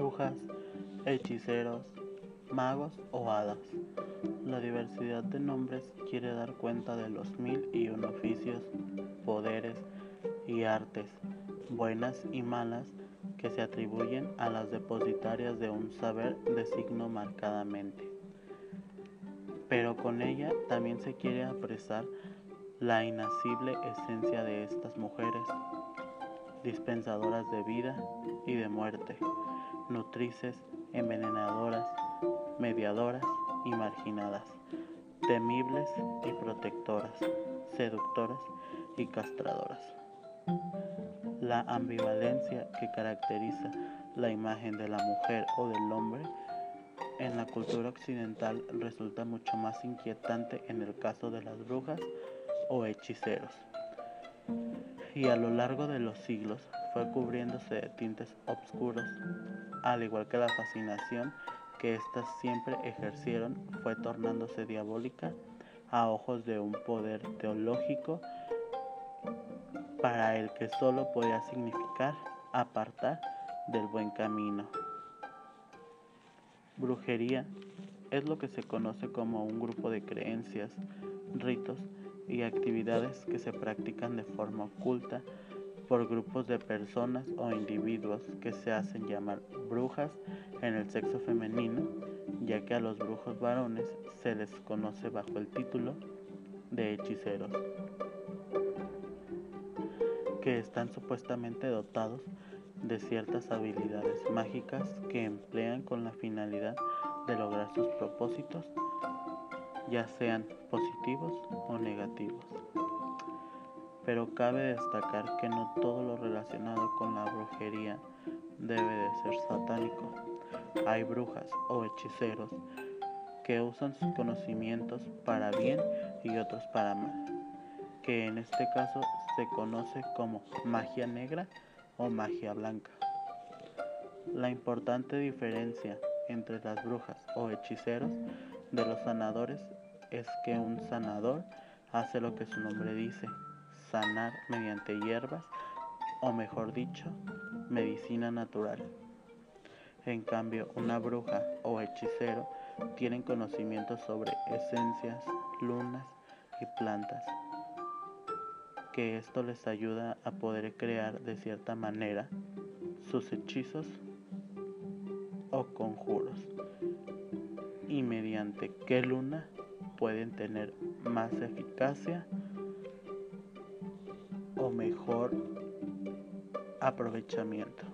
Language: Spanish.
brujas, hechiceros, magos o hadas. La diversidad de nombres quiere dar cuenta de los mil y un oficios, poderes y artes, buenas y malas, que se atribuyen a las depositarias de un saber de signo marcadamente. Pero con ella también se quiere apresar la inacible esencia de estas mujeres, dispensadoras de vida y de muerte, nutrices, envenenadoras, mediadoras y marginadas, temibles y protectoras, seductoras y castradoras. La ambivalencia que caracteriza la imagen de la mujer o del hombre en la cultura occidental resulta mucho más inquietante en el caso de las brujas o hechiceros. Y a lo largo de los siglos fue cubriéndose de tintes oscuros, al igual que la fascinación que éstas siempre ejercieron fue tornándose diabólica a ojos de un poder teológico para el que solo podía significar apartar del buen camino. Brujería es lo que se conoce como un grupo de creencias, ritos y actividades que se practican de forma oculta por grupos de personas o individuos que se hacen llamar brujas en el sexo femenino, ya que a los brujos varones se les conoce bajo el título de hechiceros, que están supuestamente dotados de ciertas habilidades mágicas que emplean con la finalidad de lograr sus propósitos, ya sean positivos o negativos pero cabe destacar que no todo lo relacionado con la brujería debe de ser satánico. Hay brujas o hechiceros que usan sus conocimientos para bien y otros para mal, que en este caso se conoce como magia negra o magia blanca. La importante diferencia entre las brujas o hechiceros de los sanadores es que un sanador hace lo que su nombre dice, sanar mediante hierbas o mejor dicho, medicina natural. En cambio, una bruja o hechicero tienen conocimientos sobre esencias, lunas y plantas, que esto les ayuda a poder crear de cierta manera sus hechizos o conjuros y mediante qué luna pueden tener más eficacia o mejor aprovechamiento.